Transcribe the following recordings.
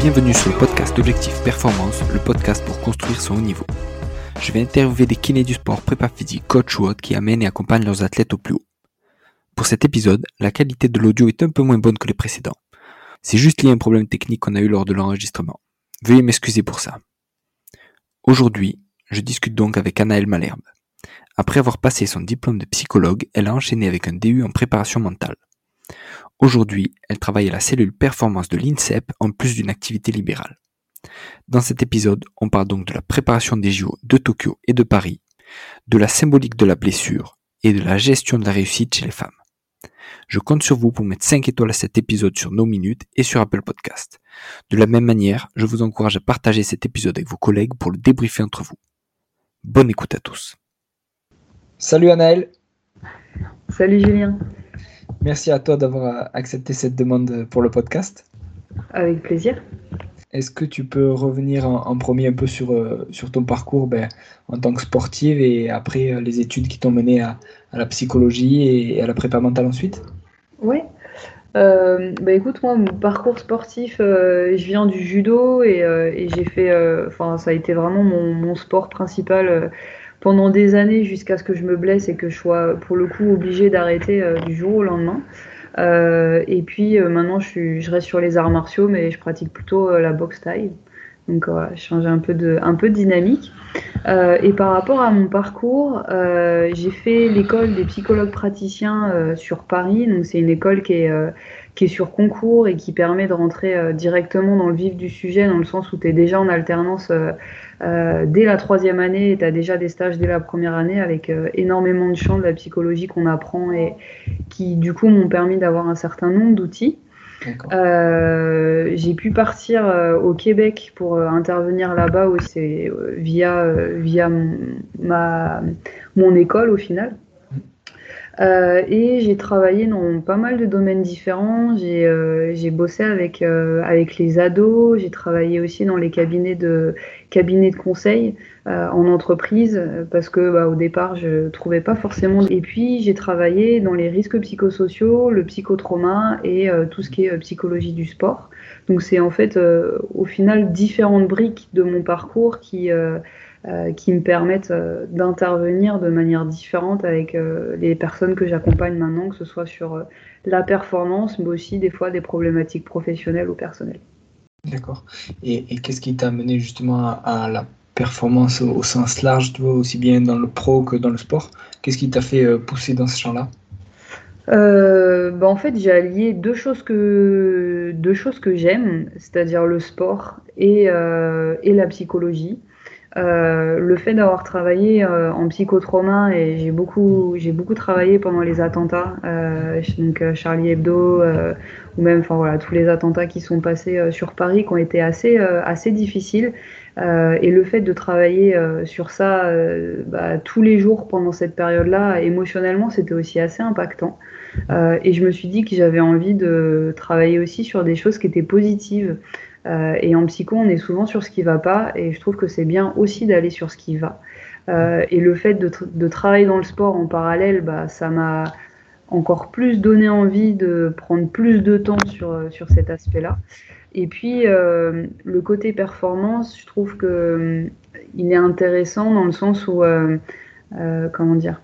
Bienvenue sur le podcast Objectif Performance, le podcast pour construire son haut niveau. Je vais interviewer des kinés du sport, prépa physique, coach ou autres qui amènent et accompagnent leurs athlètes au plus haut. Pour cet épisode, la qualité de l'audio est un peu moins bonne que les précédents. C'est juste lié à un problème technique qu'on a eu lors de l'enregistrement. Veuillez m'excuser pour ça. Aujourd'hui, je discute donc avec Anaëlle Malherbe. Après avoir passé son diplôme de psychologue, elle a enchaîné avec un DU en préparation mentale. Aujourd'hui, elle travaille à la cellule performance de l'INSEP en plus d'une activité libérale. Dans cet épisode, on parle donc de la préparation des JO de Tokyo et de Paris, de la symbolique de la blessure et de la gestion de la réussite chez les femmes. Je compte sur vous pour mettre 5 étoiles à cet épisode sur nos minutes et sur Apple Podcast. De la même manière, je vous encourage à partager cet épisode avec vos collègues pour le débriefer entre vous. Bonne écoute à tous. Salut Anaël. Salut Julien. Merci à toi d'avoir accepté cette demande pour le podcast. Avec plaisir. Est-ce que tu peux revenir en, premier un peu sur, euh, sur ton parcours ben, en tant que sportive et après euh, les études qui t'ont mené à, la psychologie et, à la prépa mentale ensuite? Oui. Euh, bah écoute, moi, mon parcours sportif, je viens du judo et, j'ai fait, enfin, ça a été vraiment mon, mon sport principal pendant des années jusqu'à ce que je me blesse et que je sois pour le coup obligée d'arrêter euh, du jour au lendemain. Euh, et puis euh, maintenant, je, suis, je, reste sur les arts martiaux, mais je pratique plutôt la boxe taille. Donc voilà, je un peu de, un peu de dynamique. et par rapport à mon parcours, j'ai fait l'école des psychologues praticiens sur Paris. Donc c'est une école qui est qui est sur concours et qui permet de rentrer directement dans le vif du sujet, dans le sens où tu es déjà en alternance euh, dès la troisième année, tu as déjà des stages dès la première année avec euh, énormément de champs de la psychologie qu'on apprend et qui, du coup, m'ont permis d'avoir un certain nombre d'outils. Euh, j'ai pu partir au Québec pour intervenir là-bas aussi via, via ma, mon école au final. Euh, et j'ai travaillé dans pas mal de domaines différents. J'ai euh, bossé avec, euh, avec les ados, j'ai travaillé aussi dans les cabinets de, cabinets de conseil en entreprise parce que bah, au départ je trouvais pas forcément. Et puis j'ai travaillé dans les risques psychosociaux, le psychotrauma et tout ce qui est psychologie du sport. Donc c'est en fait au final différentes briques de mon parcours qui euh, qui me permettent euh, d'intervenir de manière différente avec euh, les personnes que j'accompagne maintenant, que ce soit sur la performance, mais aussi des fois des problématiques professionnelles ou personnelles. D'accord. Et, qu'est-ce qui t'a amené justement à, la performance au, sens large, tu vois, aussi bien dans le pro que dans le sport? Qu'est-ce qui t'a fait pousser dans ce champ-là? Bah en fait, j'ai allié deux choses que deux choses que j'aime, c'est-à-dire le sport et, et la psychologie. Euh, le fait d'avoir travaillé euh, en psychotrauma et j'ai beaucoup j'ai beaucoup travaillé pendant les attentats euh, donc euh, Charlie Hebdo ou même enfin voilà tous les attentats qui sont passés sur Paris qui ont été assez assez difficiles. Et le fait de travailler sur ça bah, tous les jours pendant cette période-là émotionnellement c'était aussi assez impactant. Et je me suis dit que j'avais envie de travailler aussi sur des choses qui étaient positives euh, et en psycho, on est souvent sur ce qui va pas, et je trouve que c'est bien aussi d'aller sur ce qui va. Euh, et le fait de, travailler dans le sport en parallèle, bah, ça m'a encore plus donné envie de prendre plus de temps sur, sur cet aspect-là. Et puis, euh, le côté performance, je trouve que il est intéressant dans le sens où, comment dire,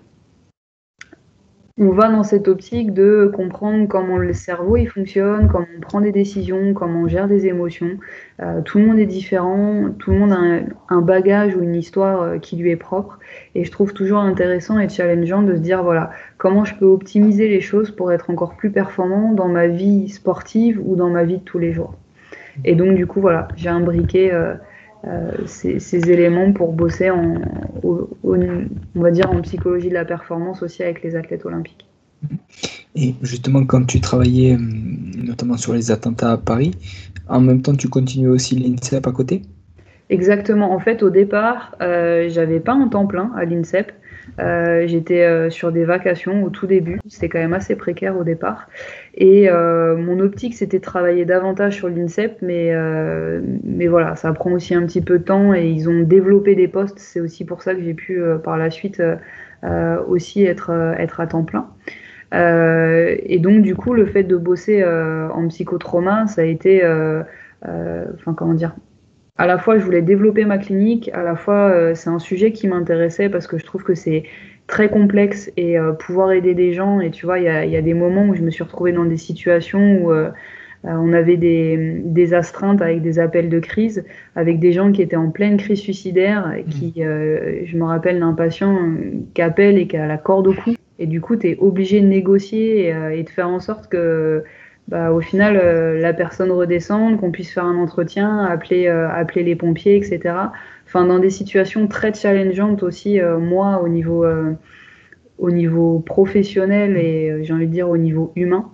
on va dans cette optique de comprendre comment le cerveau il fonctionne, comment on prend des décisions, comment on gère des émotions. Euh, tout le monde est différent, tout le monde a un, bagage ou une histoire euh, qui lui est propre. Et je trouve toujours intéressant et challengeant de se dire voilà comment je peux optimiser les choses pour être encore plus performant dans ma vie sportive ou dans ma vie de tous les jours. Et donc du coup voilà, j'ai imbriqué euh, euh, ces, éléments pour bosser en, on va dire en psychologie de la performance aussi avec les athlètes olympiques. Et justement, quand tu travaillais euh, notamment sur les attentats à Paris, en même temps, tu continuais aussi l'INSEP à côté? Exactement. En fait, au départ, euh, j'avais pas un temps plein à l'INSEP. Euh, j'étais euh, sur des vacations au tout début, c'était quand même assez précaire au départ. Et euh, mon optique, c'était de travailler davantage sur l'INSEP, mais, voilà, ça prend aussi un petit peu de temps et ils ont développé des postes. C'est aussi pour ça que j'ai pu par la suite aussi être, être à temps plein. et donc, du coup, le fait de bosser en psychotrauma, ça a été enfin comment dire, à la fois je voulais développer ma clinique, à la fois c'est un sujet qui m'intéressait parce que je trouve que c'est très complexe et pouvoir aider des gens. Et tu vois, il y a, y a, des moments où je me suis retrouvée dans des situations où euh, on avait des, astreintes avec des appels de crise, avec des gens qui étaient en pleine crise suicidaire, et qui, mmh. euh, je me rappelle d'un patient qui appelle et qui a la corde au cou. Et du coup, tu es obligé de négocier euh, et, de faire en sorte que, bah, au final, la personne redescende, qu'on puisse faire un entretien, appeler, appeler les pompiers, etc. Enfin, dans des situations très challengeantes aussi, moi, au niveau, au niveau professionnel et j'ai envie de dire au niveau humain.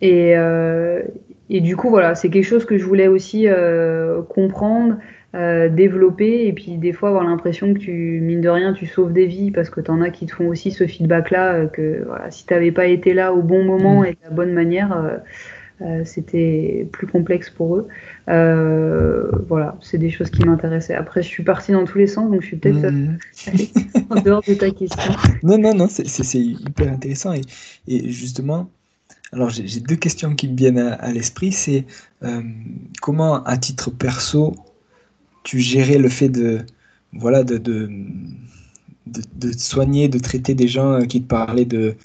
Et, euh, et du coup, voilà, c'est quelque chose que je voulais aussi euh, comprendre, euh, développer, et puis des fois avoir l'impression que tu, mine de rien, tu sauves des vies parce que tu en as qui te font aussi ce feedback-là, que voilà, si tu n'avais pas été là au bon moment mmh. et de la bonne manière, c'était plus complexe pour eux. voilà, c'est des choses qui m'intéressaient. Après, je suis partie dans tous les sens, donc je suis peut-être mmh. en dehors de ta question. Non, non, non, c'est hyper intéressant. Et, et justement, alors j'ai deux questions qui me viennent à, l'esprit. C'est euh, comment, à titre perso, tu gérais le fait de, voilà, de, de, soigner, de traiter des gens euh, qui te parlaient de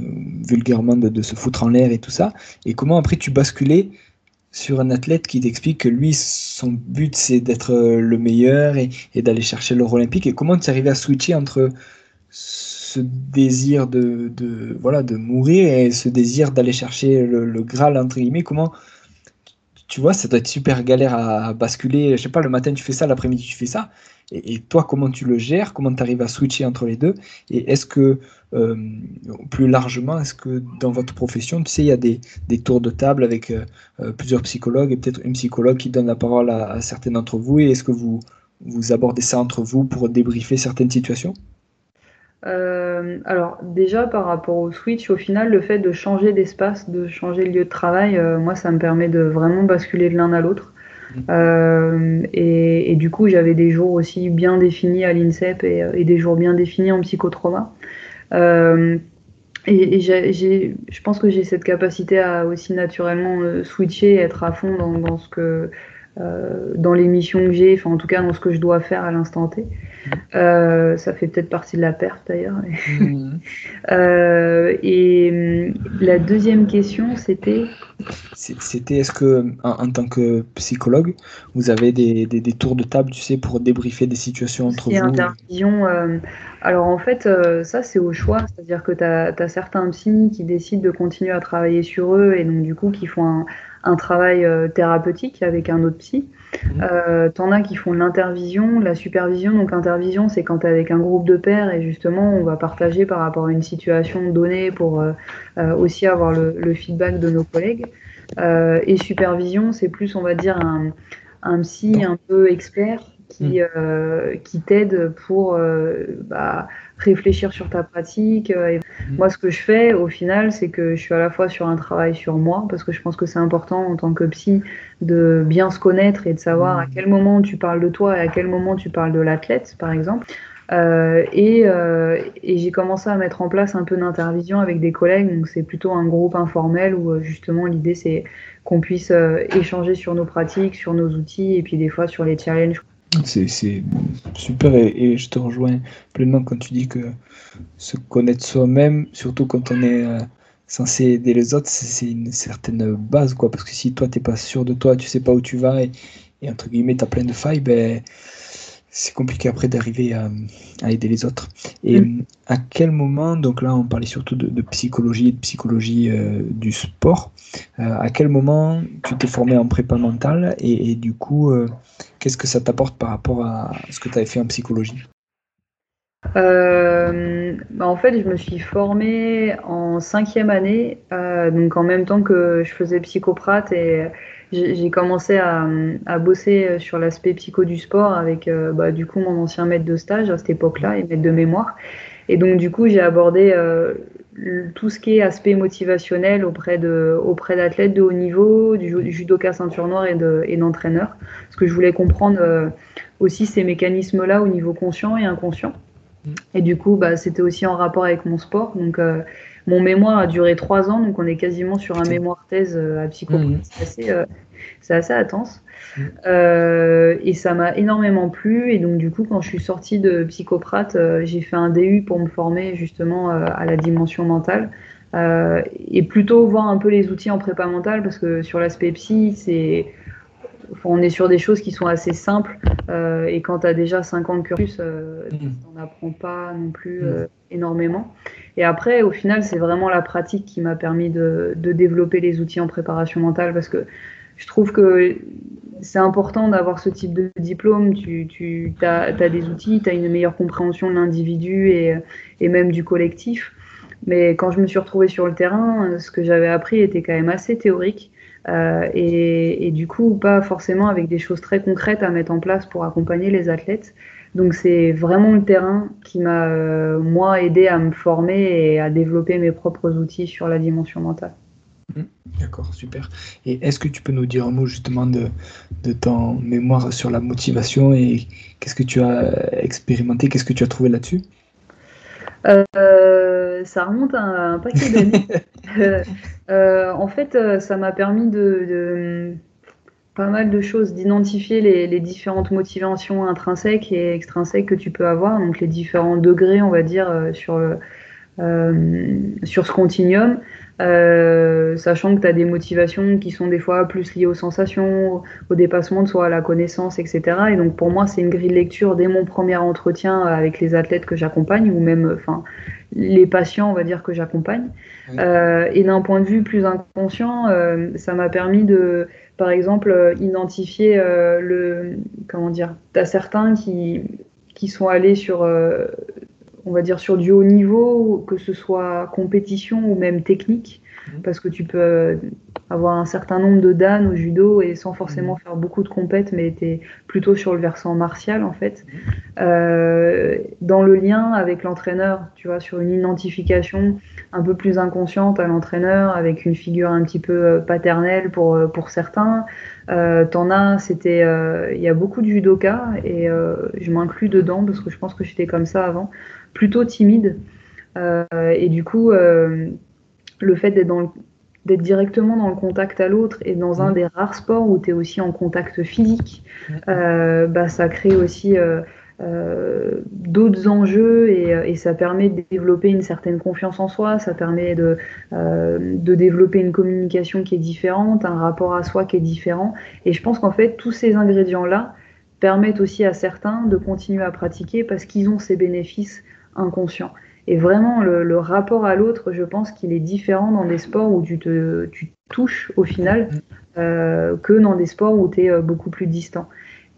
euh, vulgairement de, se foutre en l'air et tout ça. Et comment après tu basculais sur un athlète qui t'explique que lui, son but c'est d'être le meilleur et, d'aller chercher l'or olympique? Et comment tu arrivais à switcher entre ce désir de, voilà, de mourir et ce désir d'aller chercher le, Graal, entre guillemets, comment, tu vois, ça doit être super galère à, basculer. Je sais pas, le matin tu fais ça, l'après-midi tu fais ça. Et, toi, comment tu le gères? Comment tu arrives à switcher entre les deux? Et est-ce que, euh, plus largement, est-ce que dans votre profession, tu sais, il y a des, tours de table avec euh, euh, plusieurs psychologues et peut-être une psychologue qui donne la parole à, à certains d'entre vous? Et est-ce que vous, vous abordez ça entre vous pour débriefer certaines situations? Euh, alors déjà par rapport au switch, au final, le fait de changer d'espace, de changer de lieu de travail, euh, moi ça me permet de vraiment basculer de l'un à l'autre. Mmh. Euh, et, du coup, j'avais des jours aussi bien définis à l'INSEP et, des jours bien définis en psychotrauma. et, je pense que j'ai cette capacité à aussi naturellement switcher, être à fond dans, dans ce que dans les missions que j'ai, enfin en tout cas dans ce que je dois faire à l'instant T. Euh, ça fait peut-être partie de la perte d'ailleurs. Mhm. Euh, et hum, la deuxième question, c'était? C'était est-ce que, en, tant que psychologue, vous avez des, des, tours de table, tu sais, pour débriefer des situations entre vous? intervision, euh, Alors en fait, ça c'est au choix, c'est-à-dire que tu as, as, certains psys qui décident de continuer à travailler sur eux et donc du coup qui font un, un travail euh, thérapeutique avec un autre psy. Mmh. Euh, T'en as qui font l'intervision, la supervision. Donc intervision, c'est quand tu es avec un groupe de pairs et justement on va partager par rapport à une situation donnée pour euh, aussi avoir le, le, feedback de nos collègues. et supervision, c'est plus on va dire un, un psy un peu expert qui, mmh. qui t'aide pour bah, réfléchir sur ta pratique. Et mmh. Moi, ce que je fais au final, c'est que je suis à la fois sur un travail sur moi, parce que je pense que c'est important en tant que psy de bien se connaître et de savoir à mmh. quel moment tu parles de toi et à quel moment tu parles de l'athlète, par exemple. Euh, et, euh, et j'ai commencé à mettre en place un peu d'intervision avec des collègues. Donc c'est plutôt un groupe informel où euh, justement l'idée c'est qu'on puisse euh, échanger sur nos pratiques, sur nos outils et puis des fois sur les challenges c'est super et, je te rejoins pleinement quand tu dis que se connaître soi-même, surtout quand on est euh, censé aider les autres, c'est une certaine base quoi. Parce que si toi t'es pas sûr de toi, tu sais pas où tu vas et, entre guillemets t'as plein de failles, ben c'est compliqué après d'arriver à, aider les autres. Et mm. à quel moment, donc là on parlait surtout de, psychologie et de psychologie euh, du sport, euh, à quel moment tu t'es formé en prépa mentale et, du coup, euh, qu'est-ce que ça t'apporte par rapport à ce que tu avais fait en psychologie? Bah, en fait, je me suis formée en cinquième année, donc en même temps que je faisais psychoprate et j'ai commencé à, à, bosser euh, sur l'aspect psycho du sport avec euh, bah, du coup mon ancien maître de stage à cette époque-là et maître de mémoire. Et donc du coup j'ai abordé euh, tout ce qui est aspect motivationnel auprès de auprès d'athlètes de haut niveau, du, du judoka ceinture noire et d'entraîneurs, parce que je voulais comprendre aussi ces mécanismes-là au niveau conscient et inconscient. Mm. Et du coup, bah, c'était aussi en rapport avec mon sport. Donc, mon mémoire a duré trois ans, donc on est quasiment sur un mémoire thèse à psycho. Mhm. C'est assez, c'est assez intense. Mm. Euh, et ça m'a énormément plu. Et donc, du coup, quand je suis sortie de psychoprate, euh, j'ai fait un DU pour me former justement euh, à la dimension mentale. et plutôt voir un peu les outils en prépa mentale parce que sur l'aspect psy, c'est. on est sur des choses qui sont assez simples et quand tu as déjà 50 cursus, mm. tu n'en apprends pas non plus mm. énormément. Et après, au final, c'est vraiment la pratique qui m'a permis de, développer les outils en préparation mentale parce que je trouve que c'est important d'avoir ce type de diplôme. Tu, as, des outils, tu as une meilleure compréhension de l'individu et, même du collectif. Mais quand je me suis retrouvée sur le terrain, ce que j'avais appris était quand même assez théorique. Euh, et, du coup, pas forcément avec des choses très concrètes à mettre en place pour accompagner les athlètes. Donc c'est vraiment le terrain qui m'a, euh, moi, aidé à me former et à développer mes propres outils sur la dimension mentale. Mmh. D'accord, super. Et est-ce que tu peux nous dire un mot justement de, de ton mémoire sur la motivation et qu'est-ce que tu as expérimenté, qu'est-ce que tu as trouvé là-dessus? Euh, Ça remonte à un, paquet d'années. Euh, en fait, euh, ça m'a permis de, pas mal de choses, d'identifier les, les, différentes motivations intrinsèques et extrinsèques que tu peux avoir, donc les différents degrés, on va dire, sur, le, sur ce continuum. Euh, sachant que tu as des motivations qui sont des fois plus liées aux sensations, au dépassement de soi, à la connaissance, etc. Et donc pour moi, c'est une grille de lecture dès mon premier entretien avec les athlètes que j'accompagne, ou même enfin, les patients, on va dire, que j'accompagne. Euh, et d'un point de vue plus inconscient, euh, ça m'a permis de, par exemple, identifier le... Comment dire Tu as certains qui, qui sont allés sur on va dire, sur du haut niveau, que ce soit compétition ou même technique, mhm. parce que tu peux avoir un certain nombre de dan au judo et sans forcément mhm. faire beaucoup de compètes, mais tu es plutôt sur le versant martial en fait. Mhm. Euh, dans le lien avec l'entraîneur, tu vois, sur une identification un peu plus inconsciente à l'entraîneur, avec une figure un petit peu euh, paternelle pour, euh, pour certains. T'en as, c'était, il y a beaucoup de judokas et je m'inclus dedans parce que je pense que j'étais comme ça avant. Plutôt timide. Euh, et du coup, euh, le fait d'être dans d'être directement dans le contact à l'autre et dans un des rares sports où tu es aussi en contact physique, euh, bah, ça crée aussi d'autres enjeux et, ça permet de développer une certaine confiance en soi, ça permet de, de développer une communication qui est différente, un rapport à soi qui est différent. Et je pense qu'en fait, tous ces ingrédients-là permettent aussi à certains de continuer à pratiquer parce qu'ils ont ces bénéfices inconscient. Et vraiment, le, rapport à l'autre, je pense qu'il est différent dans des sports où tu te tu touches au final mm. euh, que dans des sports où tu es euh, beaucoup plus distant.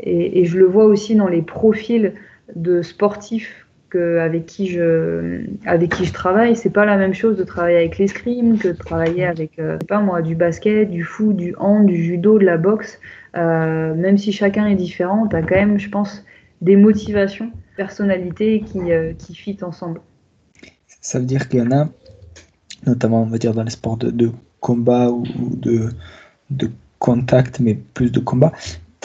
Et, je le vois aussi dans les profils de sportifs avec, qui je, avec qui je travaille. C'est pas la même chose de travailler avec l'escrime que de travailler avec, euh, pas moi, du basket, du foot, du hand, du judo, de la boxe. même si chacun est différent, tu as quand même, je pense, des motivations personnalités qui, euh, qui fit ensemble. Ça veut dire qu'il y en a, notamment on va dire dans les sports de, combat ou, de, de contact, mais plus de combat,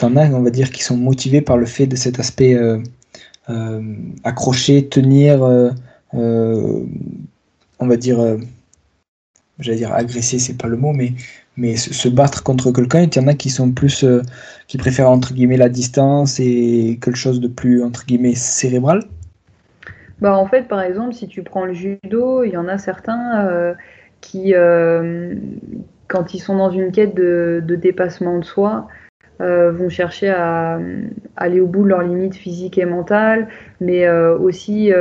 en as, on va dire, qui sont motivés par le fait de cet aspect euh, euh, accrocher, tenir, on va dire, j'allais dire agresser, c'est pas le mot, mais mais se, battre contre quelqu'un, il y en a qui sont plus, euh, qui préfèrent entre guillemets la distance et quelque chose de plus entre guillemets cérébral. Bah en fait, par exemple, si tu prends le judo, il y en a certains euh, qui, euh, quand ils sont dans une quête de, dépassement de soi, vont chercher à, aller au bout de leurs limites physiques et mentales, mais aussi,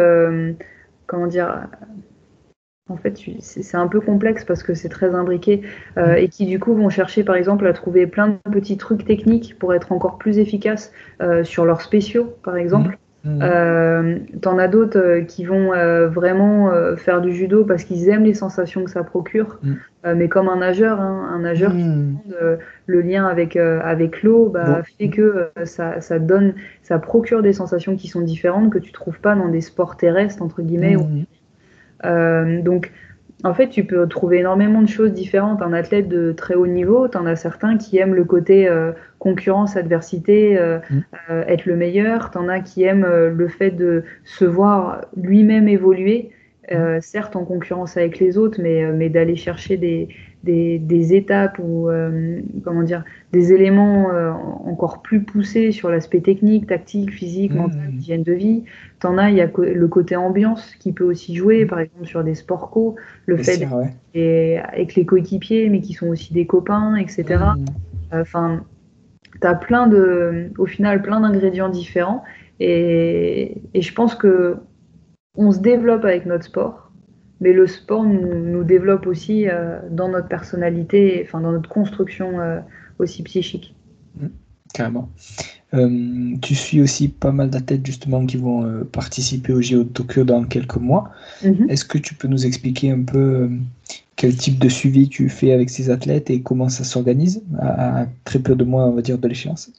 comment dire, en fait, c'est un peu complexe parce que c'est très imbriqué euh, mm. et qui du coup vont chercher par exemple à trouver plein de petits trucs techniques pour être encore plus efficaces euh, sur leurs spéciaux par exemple. Mm. Mm. Euh, T'en as d'autres euh, qui vont vraiment faire du judo parce qu'ils aiment les sensations que ça procure, mais comme un nageur, hein, un nageur qui le lien avec avec l'eau bah, fait que ça, ça, donne, ça procure des sensations qui sont différentes que tu trouves pas dans des sports terrestres entre guillemets. Euh, donc, en fait, tu peux trouver énormément de choses différentes. Un athlète de très haut niveau, tu en as certains qui aiment le côté euh, concurrence, adversité, euh, mm. être le meilleur. Tu en as qui aiment le fait de se voir lui-même évoluer euh, certes en concurrence avec les autres, mais, euh, mais d'aller chercher des, des, des, étapes ou euh, comment dire, des éléments encore plus poussés sur l'aspect technique, tactique, physique, mmh. mental, hygiène de vie. T'en as, il y a le côté ambiance qui peut aussi jouer, mmh. par exemple sur des sports co, le fait sûr, ouais. avec les coéquipiers, mais qui sont aussi des copains, etc. Mmh. Enfin, tu as plein de, au final, plein d'ingrédients différents. Et, et je pense que on se développe avec notre sport, mais le sport nous, développe aussi euh, dans notre personnalité, enfin dans notre construction euh, aussi psychique. Mmh, carrément. Euh, tu suis aussi pas mal d'athlètes justement qui vont participer au JO de Tokyo dans quelques mois. Mmh. Est-ce que tu peux nous expliquer un peu quel type de suivi tu fais avec ces athlètes et comment ça s'organise à, très peu de mois, on va dire, de l'échéance?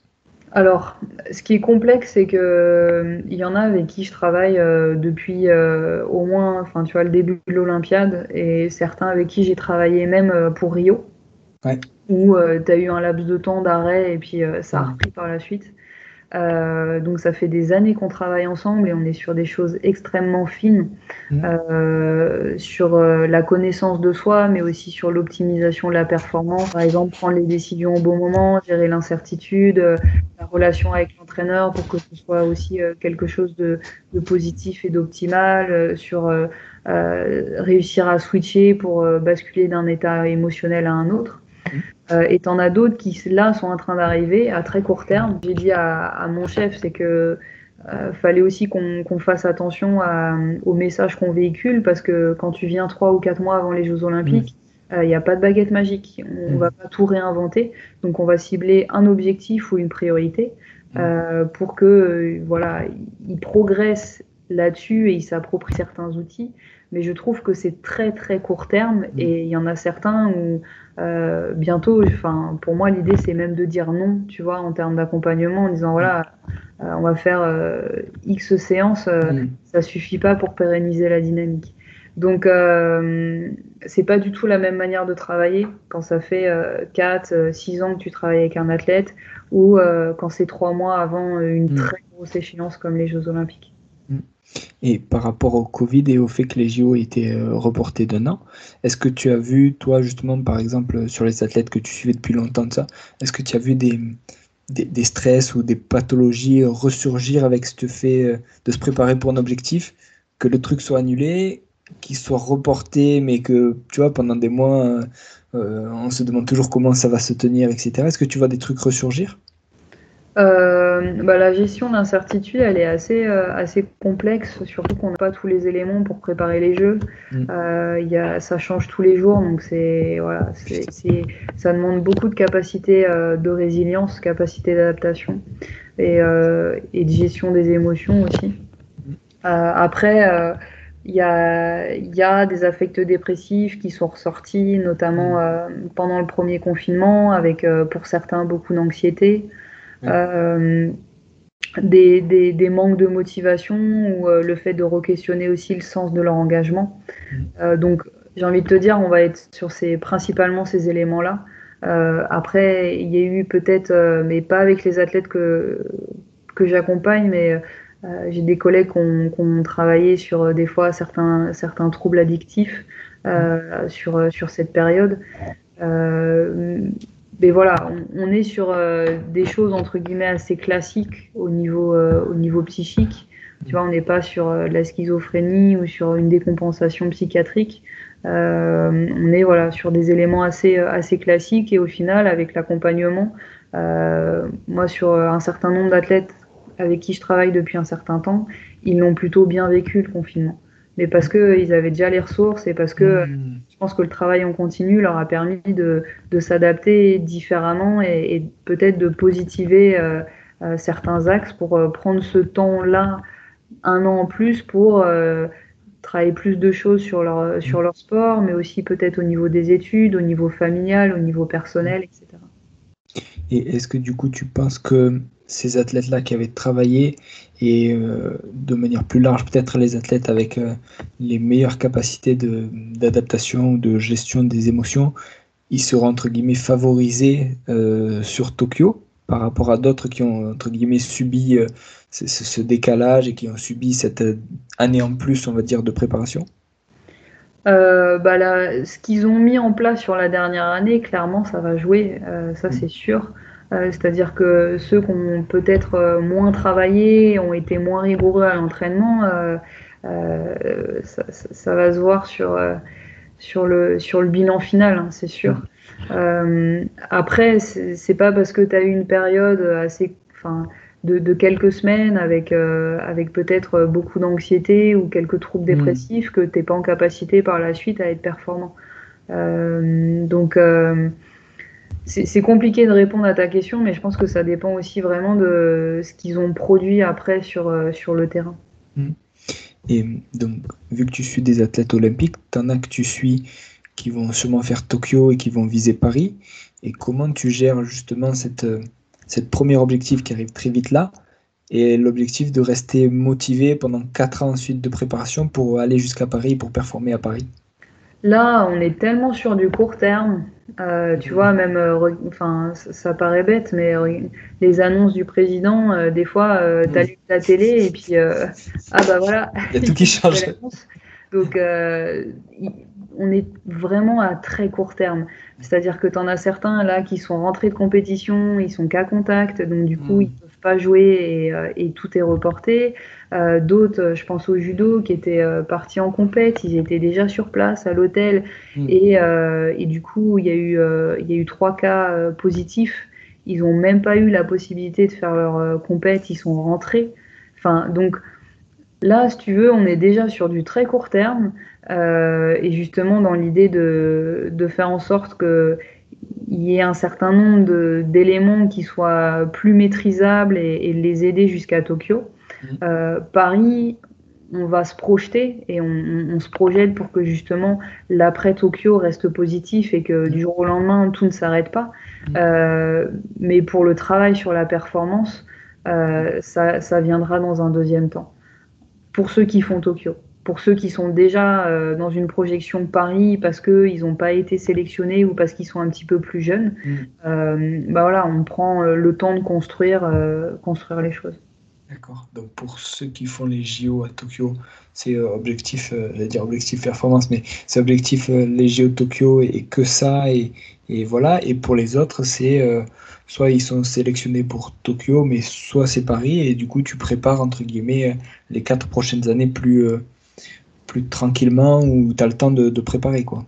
Alors, ce qui est complexe, c'est que euh, il y en a avec qui je travaille euh, depuis euh, au moins, enfin, tu vois, le début de l'Olympiade, et certains avec qui j'ai travaillé même pour Rio, où tu as eu un laps de temps d'arrêt et puis ça a repris par la suite. Euh, donc ça fait des années qu'on travaille ensemble et on est sur des choses extrêmement fines, mmh. euh, sur euh, la connaissance de soi, mais aussi sur l'optimisation de la performance. Par exemple, prendre les décisions au bon moment, gérer l'incertitude, la relation avec l'entraîneur pour que ce soit aussi quelque chose de, de positif et d'optimal, sur réussir à switcher pour basculer d'un état émotionnel à un autre. Euh, et t'en as d'autres qui, là, sont en train d'arriver à très court terme. J'ai dit à, mon chef, c'est que euh, fallait aussi qu'on qu fasse attention à, au message qu'on véhicule parce que quand tu viens trois ou quatre mois avant les Jeux Olympiques, il mmh. n'y euh, a pas de baguette magique. On ne mmh. va pas tout réinventer. Donc, on va cibler un objectif ou une priorité mmh. euh, pour que euh, voilà, il progresse là-dessus et il s'approprie certains outils. Mais je trouve que c'est très très court terme et il y en a certains où euh, bientôt, enfin, pour moi, l'idée, c'est même de dire non, tu vois, en termes d'accompagnement, en disant, voilà, euh, on va faire euh, X séances, mm. ça suffit pas pour pérenniser la dynamique. Donc, c'est pas du tout la même manière de travailler quand ça fait 4, 6 ans que tu travailles avec un athlète ou quand c'est 3 mois avant une mm. très grosse échéance comme les Jeux Olympiques. Et par rapport au Covid et au fait que les JO étaient euh, reportés d'un an, est-ce que tu as vu, toi justement, par exemple, sur les athlètes que tu suivais depuis longtemps ça, est-ce que tu as vu des, des, stress ou des pathologies ressurgir avec ce fait euh, de se préparer pour un objectif, que le truc soit annulé, qu'il soit reporté, mais que, tu vois, pendant des mois, euh, on se demande toujours comment ça va se tenir, etc. Est-ce que tu vois des trucs ressurgir? Euh, bah, la gestion d'incertitude, elle est assez, euh, assez complexe, surtout qu'on n'a pas tous les éléments pour préparer les jeux. Mm. Euh, y a, ça change tous les jours, donc c'est voilà, c'est, ça demande beaucoup de capacité euh, de résilience, capacité d'adaptation et, euh, et, de gestion des émotions aussi. Mm. après, il y a, y a, des affects dépressifs qui sont ressortis, notamment mm. pendant le premier confinement, avec pour certains beaucoup d'anxiété. Euh, des, des, des, manques de motivation ou euh, le fait de re-questionner aussi le sens de leur engagement. Mm. Euh, donc, j'ai envie de te dire, on va être sur ces, principalement ces éléments-là. après, il y a eu peut-être, mais pas avec les athlètes que, que j'accompagne, mais j'ai des collègues qui ont, qui ont, travaillé sur des fois certains, certains troubles addictifs mm. sur, sur cette période mais voilà, on, est sur euh, des choses entre guillemets assez classiques au niveau, euh, au niveau psychique. Tu vois, on n'est pas sur euh, la schizophrénie ou sur une décompensation psychiatrique. on est voilà sur des éléments assez, assez classiques et au final, avec l'accompagnement, moi sur un certain nombre d'athlètes avec qui je travaille depuis un certain temps, ils l'ont plutôt bien vécu le confinement mais parce qu'ils avaient déjà les ressources et parce que mmh. je pense que le travail en continu leur a permis de, de s'adapter différemment et, et peut-être de positiver euh, euh, certains axes pour euh, prendre ce temps-là, un an en plus, pour euh, travailler plus de choses sur leur, sur leur sport, mais aussi peut-être au niveau des études, au niveau familial, au niveau personnel, etc. Et est-ce que du coup tu penses que ces athlètes-là qui avaient travaillé et euh, de manière plus large peut-être les athlètes avec euh, les meilleures capacités d'adaptation ou de gestion des émotions, ils seront entre guillemets favorisés euh, sur Tokyo par rapport à d'autres qui ont entre guillemets subi ce, ce, décalage et qui ont subi cette année en plus on va dire de préparation? Bah là, ce qu'ils ont mis en place sur la dernière année, clairement, ça va jouer, ça mm. c'est sûr. C'est-à-dire que ceux qui ont peut-être moins travaillé, ont été moins rigoureux à l'entraînement, ça, ça, va se voir sur, sur, le, sur le bilan final, hein, c'est sûr. Euh, après, c'est pas parce que tu as eu une période assez, enfin, de, de, quelques semaines avec, euh, avec peut-être beaucoup d'anxiété ou quelques troubles mm. dépressifs que tu n'es pas en capacité par la suite à être performant. Euh, donc, c'est compliqué de répondre à ta question, mais je pense que ça dépend aussi vraiment de ce qu'ils ont produit après sur, sur le terrain. Mm. Et donc, vu que tu suis des athlètes olympiques, tu en as que tu suis qui vont sûrement faire Tokyo et qui vont viser Paris. Et comment tu gères justement cette, cette premier objectif qui arrive très vite là et l'objectif de rester motivé pendant 4 ans ensuite de préparation pour aller jusqu'à Paris, pour performer à Paris? Là, on est tellement sur du court terme. Euh, tu vois, même, euh, enfin, ça, paraît bête, mais les annonces du président, euh, des fois, tu allumes la télé et puis, ah bah voilà. Il y a tout qui change. Donc, on est vraiment à très court terme. C'est-à-dire que tu en as certains là qui sont rentrés de compétition, ils sont qu'à contact, donc du coup, mm. ils pas jouer et, euh, tout est reporté. Euh, d'autres, euh, je pense au judo, qui étaient partis en compète, ils étaient déjà sur place à l'hôtel mm. et, du coup, il y, a eu, il y a eu trois cas positifs. Ils n'ont même pas eu la possibilité de faire leur compète, ils sont rentrés. Enfin, donc là, si tu veux, on est déjà sur du très court terme. Euh, et justement dans l'idée de, de, faire en sorte qu'il y ait un certain nombre d'éléments qui soient plus maîtrisables et, et les aider jusqu'à Tokyo. Mmh. Euh, Paris, on va se projeter et on, on, se projette pour que justement l'après Tokyo reste positif et que du jour au lendemain tout ne s'arrête pas. Mmh. Euh, mais pour le travail sur la performance, euh, ça, ça, viendra dans un deuxième temps. Pour ceux qui font Tokyo pour ceux qui sont déjà euh, dans une projection Paris parce qu'ils n'ont pas été sélectionnés ou parce qu'ils sont un petit peu plus jeunes, mm. euh, bah voilà, on prend euh, le temps de construire, construire les choses. D'accord. Donc pour ceux qui font les JO à Tokyo, c'est objectif, j'allais dire objectif performance, mais c'est objectif les JO de Tokyo et, que ça et, et, voilà. Et pour les autres, c'est soit ils sont sélectionnés pour Tokyo, mais soit c'est Paris et du coup tu prépares entre guillemets les quatre prochaines années plus plus tranquillement ou tu as le temps de, préparer quoi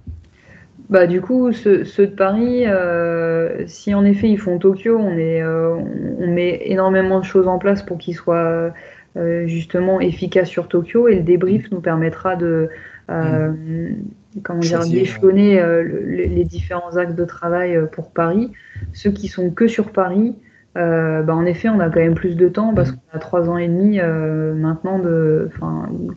bah, du coup, ceux, de Paris, euh, si en effet ils font Tokyo, on, est, euh, on met énormément de choses en place pour qu'ils soient euh, justement efficaces sur Tokyo et le débrief nous permettra de mmh. comment dire, d'échelonner les différents axes de travail pour Paris. Ceux qui sont que sur Paris, euh, bah, en effet, on a quand même plus de temps parce mm. qu'on a trois ans et demi euh, maintenant, de,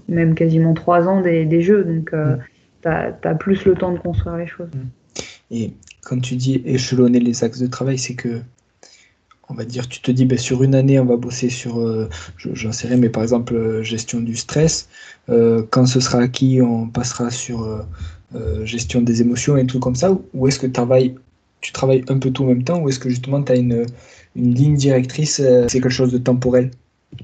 même quasiment trois ans des, jeux. Donc, euh, mm. tu as, plus le temps de construire les choses. Mm. Et quand tu dis échelonner les axes de travail, c'est que, on va dire, tu te dis, ben, sur une année, on va bosser sur, j'en sais rien, mais par exemple, gestion du stress. quand ce sera acquis, on passera sur gestion des émotions et tout comme ça. Ou est-ce que tu travailles, tu travailles un peu tout en même temps Ou est-ce que justement, tu as une une ligne directrice, euh, c'est quelque chose de temporel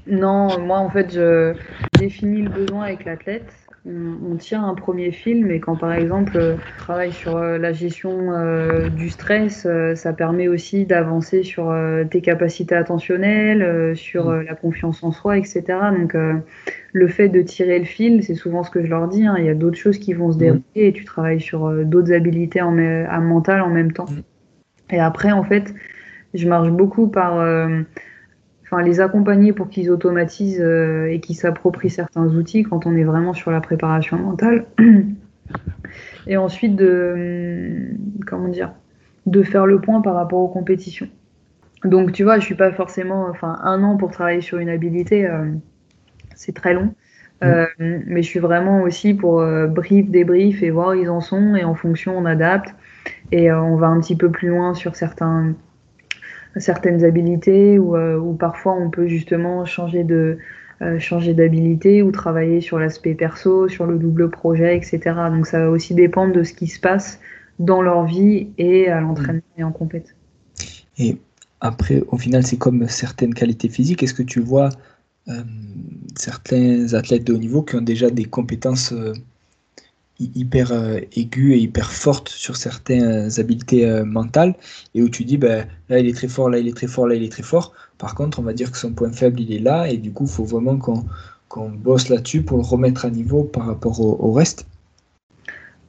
Non, moi en fait, je définis le besoin avec l'athlète. On, tient un premier film et quand par exemple on travaille sur euh, la gestion euh, du stress, ça permet aussi d'avancer sur tes capacités attentionnelles, sur mm. la confiance en soi, etc. Donc le fait de tirer le fil, c'est souvent ce que je leur dis, hein. il y a d'autres choses qui vont se mm. dérouler et tu travailles sur d'autres habilités en, mentales en même temps. Mm. Et après, en fait, je marche beaucoup par euh, enfin, les accompagner pour qu'ils automatisent euh, et qu'ils s'approprient certains outils quand on est vraiment sur la préparation mentale. Et ensuite de comment dire de faire le point par rapport aux compétitions. Donc tu vois, je suis pas forcément enfin un an pour travailler sur une habilité, euh, c'est très long. Mm. mais je suis vraiment aussi pour brief, débrief et voir où ils en sont et en fonction on adapte et on va un petit peu plus loin sur certains certaines habilités ou, euh, ou, parfois on peut justement changer de euh, d'habilité ou travailler sur l'aspect perso, sur le double projet, etc. Donc ça va aussi dépendre de ce qui se passe dans leur vie et à l'entraînement et en compétition. Et après, au final, c'est comme certaines qualités physiques. Est-ce que tu vois euh, certains athlètes de haut niveau qui ont déjà des compétences hyper aiguë et hyper forte sur certaines habiletés mentales et où tu dis ben, là il est très fort, là il est très fort, là il est très fort. Par contre, on va dire que son point faible il est là et du coup il faut vraiment qu'on bosse là-dessus pour le remettre à niveau par rapport au, reste.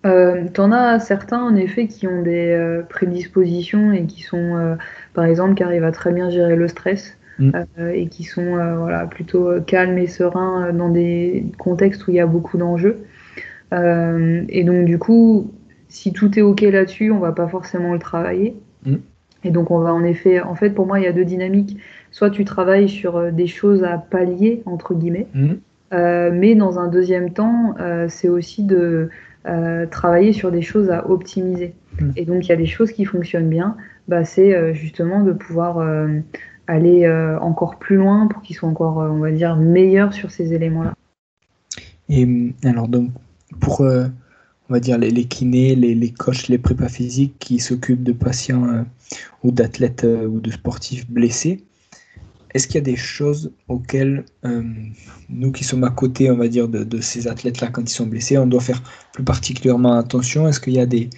Euh, T'en as certains en effet qui ont des prédispositions et qui sont par exemple qui arrivent à très bien gérer le stress. Mm. et qui sont voilà, plutôt calmes et sereins dans des contextes où il y a beaucoup d'enjeux. Euh, et donc, du coup, si tout est OK là-dessus, on va pas forcément le travailler. Mm. Et donc, on va en effet, en fait, pour moi, il y a deux dynamiques. Soit tu travailles sur euh, des choses à pallier, entre guillemets, mm. euh, mais dans un deuxième temps, c'est aussi de travailler sur des choses à optimiser. Mm. Et donc, il y a des choses qui fonctionnent bien, bah, c'est justement de pouvoir aller encore plus loin pour qu'ils soient encore, on va dire, meilleurs sur ces éléments-là. Et alors, donc, pour, euh, on va dire, les, les kinés, les, les, coachs, les prépas physiques qui s'occupent de patients euh, ou d'athlètes euh, ou de sportifs blessés, est-ce qu'il y a des choses auxquelles nous qui sommes à côté, on va dire, de, de ces athlètes-là quand ils sont blessés, on doit faire plus particulièrement attention? Est-ce qu'il y a des,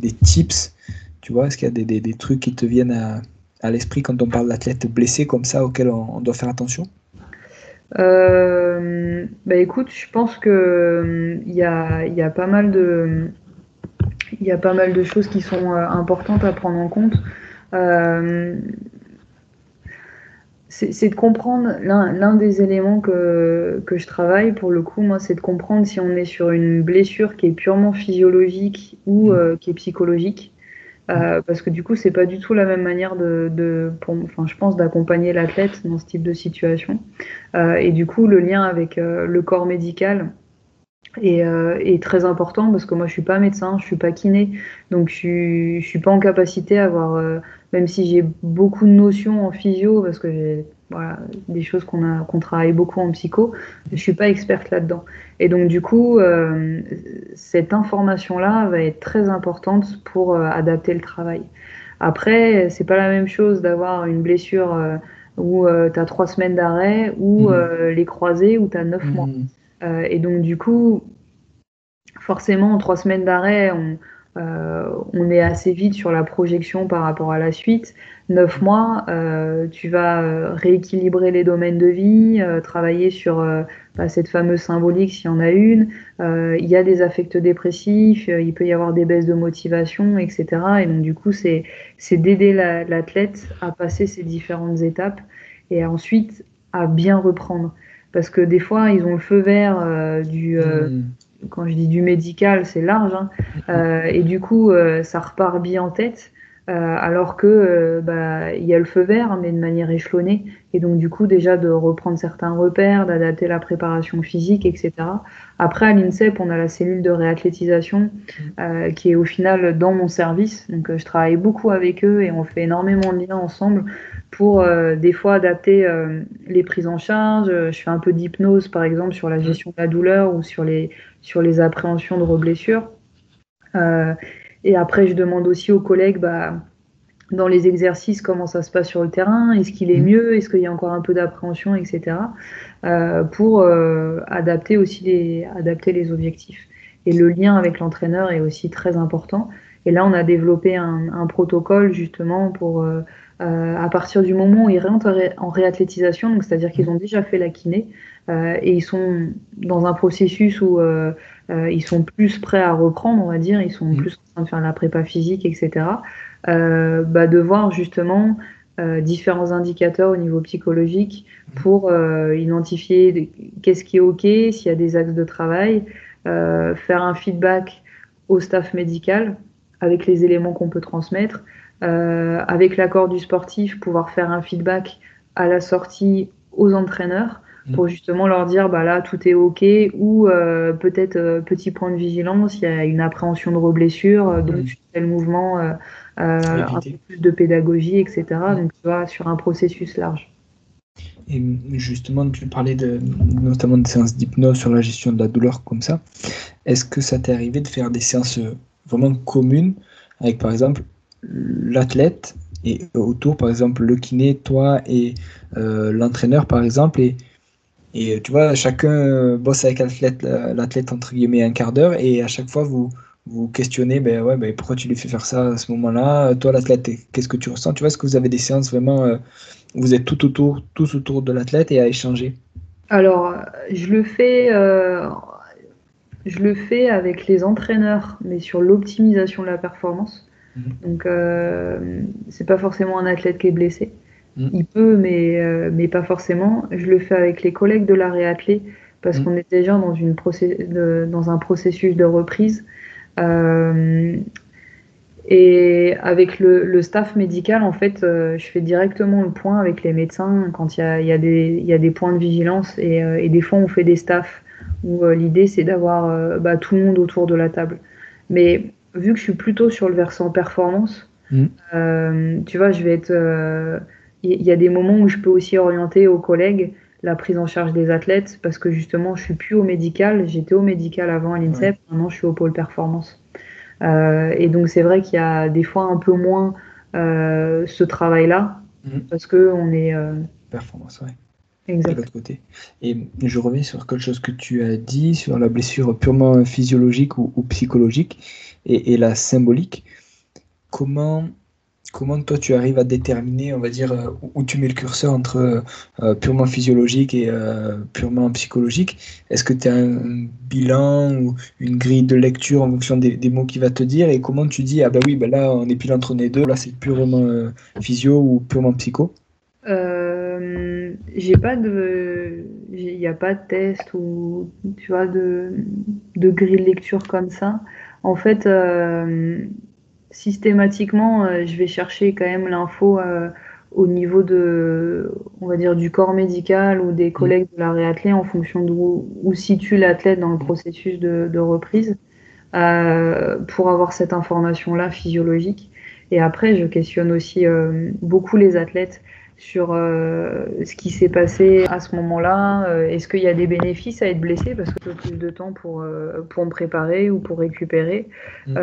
des tips, tu vois, est-ce qu'il y a des, des, des, trucs qui te viennent à, à l'esprit quand on parle d'athlètes blessés comme ça auxquels on doit faire attention? Euh, bah écoute, je pense que il y a, y a, pas mal de il y a pas mal de choses qui sont euh, importantes à prendre en compte. Euh, c'est de comprendre l'un des éléments que, que, je travaille pour le coup, moi, c'est de comprendre si on est sur une blessure qui est purement physiologique ou mmh. qui est psychologique. Euh, parce que du coup, c'est pas du tout la même manière de, de pour, enfin, je pense, d'accompagner l'athlète dans ce type de situation. Euh, et du coup, le lien avec euh, le corps médical est, euh, est, très important parce que moi, je suis pas médecin, je suis pas kiné, donc je suis, je suis pas en capacité à avoir, euh, même si j'ai beaucoup de notions en physio, parce que j'ai voilà, des choses qu'on a qu'on travaille beaucoup en psycho. Je suis pas experte là-dedans. Et donc du coup, euh, cette information-là va être très importante pour euh, adapter le travail. Après, c'est pas la même chose d'avoir une blessure euh, où euh, tu as trois semaines d'arrêt ou mmh. les croisés où tu as neuf mmh. mois. et donc du coup, forcément, en trois semaines d'arrêt, on, on est assez vite sur la projection par rapport à la suite neuf mois, euh, tu vas euh, rééquilibrer les domaines de vie, euh, travailler sur bah, cette fameuse symbolique s'il y en a une. il y a des affects dépressifs, il peut y avoir des baisses de motivation, etc. Et donc du coup, c'est d'aider l'athlète à passer ces différentes étapes et ensuite à bien reprendre. Parce que des fois, ils ont le feu vert du... Mmh. Quand je dis du médical, c'est large. Hein, et du coup, ça repart bien en tête. Euh, alors que euh, bah, il y a le feu vert, mais de manière échelonnée, et donc du coup déjà de reprendre certains repères, d'adapter la préparation physique, etc. Après à l'INSEP, on a la cellule de réathlétisation euh, qui est au final dans mon service, donc je travaille beaucoup avec eux et on fait énormément de liens ensemble pour des fois adapter les prises en charge. Je fais un peu d'hypnose par exemple sur la gestion de la douleur ou sur les sur les appréhensions de reblessures. Et après, je demande aussi aux collègues, bah, dans les exercices, comment ça se passe sur le terrain, est-ce qu'il est mmh. mieux, est-ce qu'il y a encore un peu d'appréhension, etc. Euh, pour euh, adapter aussi les, adapter les objectifs. Et le lien avec l'entraîneur est aussi très important. Et là, on a développé un, un protocole justement pour, euh, à partir du moment où ils rentrent en réathlétisation, donc c'est-à-dire qu'ils ont déjà fait la kiné et ils sont dans un processus où euh, euh, ils sont plus prêts à reprendre, on va dire, ils sont mmh. plus en train de faire la prépa physique, etc. Euh, bah, de voir justement euh, différents indicateurs au niveau psychologique pour identifier qu'est-ce qui est OK, s'il y a des axes de travail, faire un feedback au staff médical avec les éléments qu'on peut transmettre, avec l'accord du sportif, pouvoir faire un feedback à la sortie aux entraîneurs pour mm. justement leur dire bah là tout est ok ou euh, peut-être euh, petit point de vigilance il y a une appréhension de reblessure euh, donc mm. tel mouvement un peu plus de pédagogie etc mm. donc tu vois sur un processus large et justement tu parlais de notamment de séances d'hypnose sur la gestion de la douleur comme ça est-ce que ça t'est arrivé de faire des séances vraiment communes avec par exemple l'athlète et autour par exemple le kiné toi et l'entraîneur par exemple et Et tu vois, chacun bosse avec l'athlète, l'athlète entre guillemets un quart d'heure, et à chaque fois vous vous questionnez, ben ouais, ben pourquoi tu lui fais faire ça à ce moment-là? Toi, l'athlète, qu'est-ce que tu ressens? Tu vois, est-ce que vous avez des séances vraiment où vous êtes tout autour, tous autour de l'athlète et à échanger? Alors, je le fais. Je le fais avec les entraîneurs, mais sur l'optimisation de la performance. Mhm. Donc, euh, c'est pas forcément un athlète qui est blessé. Mhm. Il peut, mais, euh, mais pas forcément. Je le fais avec les collègues de la réathlée parce mhm. qu'on est déjà dans, une dans un processus de reprise. Euh, et avec le, staff médical, en fait, euh, je fais directement le point avec les médecins quand il y a, y, a y a, des points de vigilance. Et, et, des fois, on fait des staffs où l'idée c'est d'avoir bah, tout le monde autour de la table. Mais vu que je suis plutôt sur le versant performance, mmh. euh, tu vois, je vais être. Il y, a des moments où je peux aussi orienter aux collègues la prise en charge des athlètes parce que justement, je suis plus au médical. J'étais au médical avant à l'INSEP, maintenant je suis au pôle performance. et donc, c'est vrai qu'il y a des fois un peu moins ce travail-là mmh. parce que on est. Performance, ouais de l'autre côté. Et je reviens sur quelque chose que tu as dit sur la blessure purement physiologique ou, psychologique et, la symbolique. Comment, comment toi tu arrives à déterminer, on va dire, euh, où tu mets le curseur entre euh, purement physiologique et euh, purement psychologique? Est-ce que tu as un bilan ou une grille de lecture en fonction des, mots qu'il va te dire? Et comment tu dis, ah ben oui, ben là on est pile entre les deux, là c'est purement physio ou purement psycho? J'ai pas de, il n'y a pas de test ou tu vois de, de grille de lecture comme ça. En fait, systématiquement, euh, je vais chercher quand même l'info au niveau de, on va dire, du corps médical ou des collègues de la réathlée en fonction d'où où situe l'athlète dans le processus de, de reprise pour avoir cette information-là physiologique. Et après, je questionne aussi beaucoup les athlètes sur euh, ce qui s'est passé à ce moment-là. Euh, est-ce qu'il y a des bénéfices à être blessé parce que j'ai plus de temps pour, euh, pour me préparer ou pour récupérer? Mm.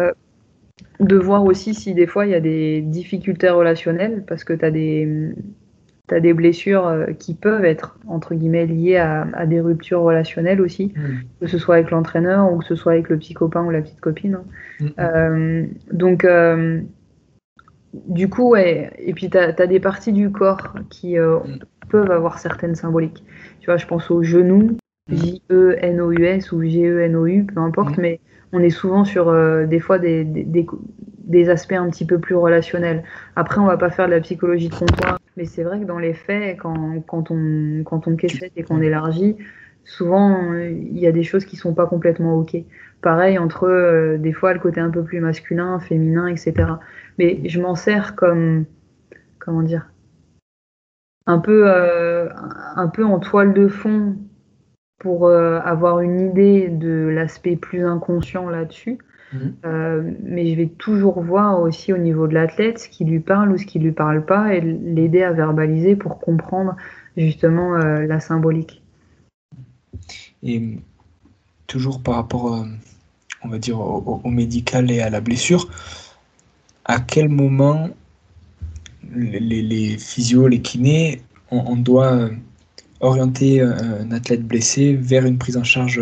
De voir aussi si des fois il y a des difficultés relationnelles parce que tu as des, as des blessures qui peuvent être entre guillemets liées à, des ruptures relationnelles aussi, mm. que ce soit avec l'entraîneur ou que ce soit avec le petit copain ou la petite copine. Hein. Mm. donc du coup, ouais. Et puis, tu as, des parties du corps qui euh, mm. peuvent avoir certaines symboliques. Tu vois, je pense au genou, mm. J-E-N-O-U-S ou G-E-N-O-U, peu importe, mais on est souvent sur euh, des fois des, des, aspects un petit peu plus relationnels. Après, on va pas faire de la psychologie de comptoir, mais c'est vrai que dans les faits, quand, quand on, quand on et qu'on élargit, souvent, il y a des choses qui sont pas complètement OK. Pareil entre euh, des fois le côté un peu plus masculin, féminin, etc mais je m'en sers comme, comment dire, un peu, euh, un peu en toile de fond pour euh, avoir une idée de l'aspect plus inconscient là-dessus. Mhm. Euh, mais je vais toujours voir aussi au niveau de l'athlète ce qui lui parle ou ce qui lui parle pas et l'aider à verbaliser pour comprendre justement la symbolique. Et toujours par rapport, on va dire, au, médical et à la blessure, à quel moment les, les, physios, les kinés, on, doit orienter un athlète blessé vers une prise en charge